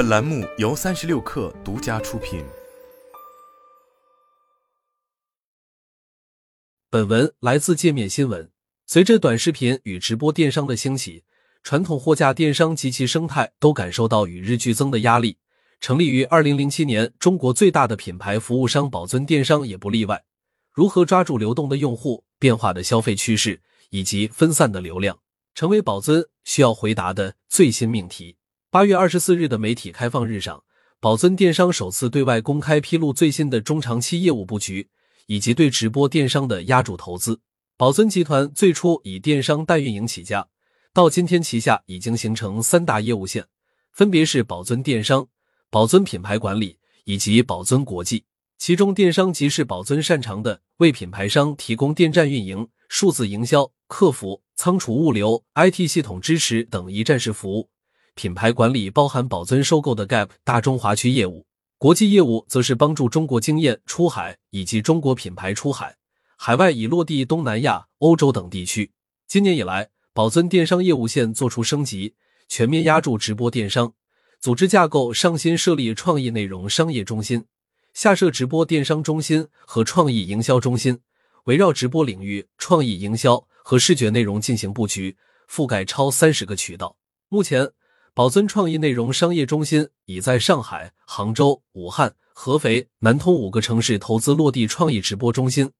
本栏目由三十六氪独家出品。本文来自界面新闻。随着短视频与直播电商的兴起，传统货架电商及其生态都感受到与日俱增的压力。成立于二零零七年，中国最大的品牌服务商宝尊电商也不例外。如何抓住流动的用户、变化的消费趋势以及分散的流量，成为宝尊需要回答的最新命题。八月二十四日的媒体开放日上，宝尊电商首次对外公开披露最新的中长期业务布局以及对直播电商的压注投资。宝尊集团最初以电商代运营起家，到今天旗下已经形成三大业务线，分别是宝尊电商、宝尊品牌管理以及宝尊国际。其中，电商即是宝尊擅长的，为品牌商提供电站运营、数字营销、客服、仓储物流、IT 系统支持等一站式服务。品牌管理包含宝尊收购的 Gap 大中华区业务，国际业务则是帮助中国经验出海以及中国品牌出海，海外已落地东南亚、欧洲等地区。今年以来，宝尊电商业务线做出升级，全面压住直播电商，组织架构上新设立创意内容商业中心。下设直播电商中心和创意营销中心，围绕直播领域、创意营销和视觉内容进行布局，覆盖超三十个渠道。目前，宝尊创意内容商业中心已在上海、杭州、武汉、合肥、南通五个城市投资落地创意直播中心，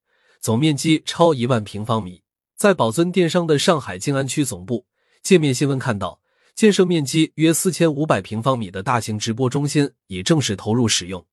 总面积超一万平方米。在宝尊电商的上海静安区总部，界面新闻看到，建设面积约四千五百平方米的大型直播中心已正式投入使用。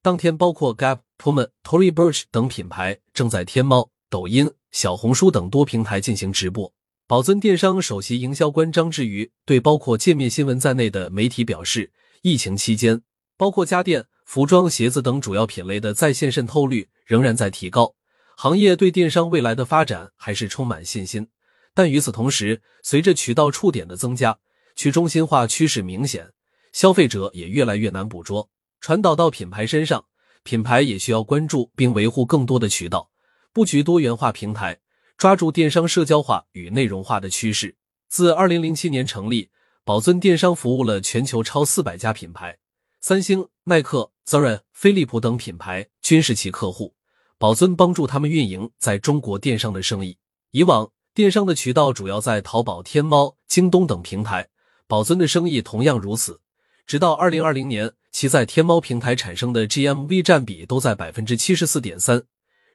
当天，包括 Gap、Puma、Tory Burch 等品牌正在天猫、抖音、小红书等多平台进行直播。宝尊电商首席营销官张志瑜对包括界面新闻在内的媒体表示，疫情期间，包括家电、服装、鞋子等主要品类的在线渗透率仍然在提高，行业对电商未来的发展还是充满信心。但与此同时，随着渠道触点的增加，去中心化趋势明显，消费者也越来越难捕捉。传导到品牌身上，品牌也需要关注并维护更多的渠道，布局多元化平台，抓住电商社交化与内容化的趋势。自二零零七年成立，宝尊电商服务了全球超四百家品牌，三星、耐克、Zara、飞利浦等品牌均是其客户。宝尊帮助他们运营在中国电商的生意。以往电商的渠道主要在淘宝、天猫、京东等平台，宝尊的生意同样如此。直到二零二零年。其在天猫平台产生的 GMV 占比都在百分之七十四点三。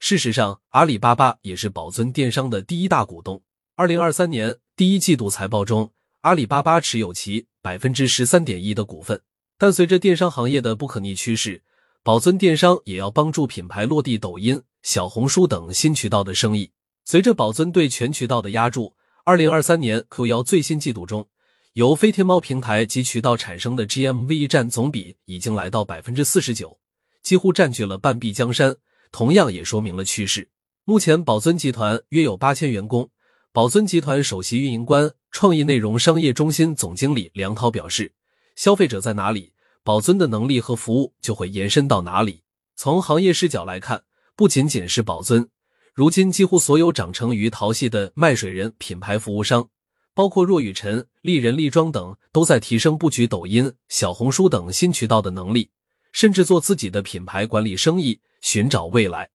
事实上，阿里巴巴也是宝尊电商的第一大股东。二零二三年第一季度财报中，阿里巴巴持有其百分之十三点一的股份。但随着电商行业的不可逆趋势，宝尊电商也要帮助品牌落地抖音、小红书等新渠道的生意。随着宝尊对全渠道的压注，二零二三年 Q 幺最新季度中。由非天猫平台及渠道产生的 GMV 占总比已经来到百分之四十九，几乎占据了半壁江山。同样也说明了趋势。目前，宝尊集团约有八千员工。宝尊集团首席运营官、创意内容商业中心总经理梁涛表示：“消费者在哪里，宝尊的能力和服务就会延伸到哪里。从行业视角来看，不仅仅是宝尊，如今几乎所有长成于淘系的卖水人品牌服务商。”包括若雨辰、丽人丽妆等，都在提升布局抖音、小红书等新渠道的能力，甚至做自己的品牌管理生意，寻找未来。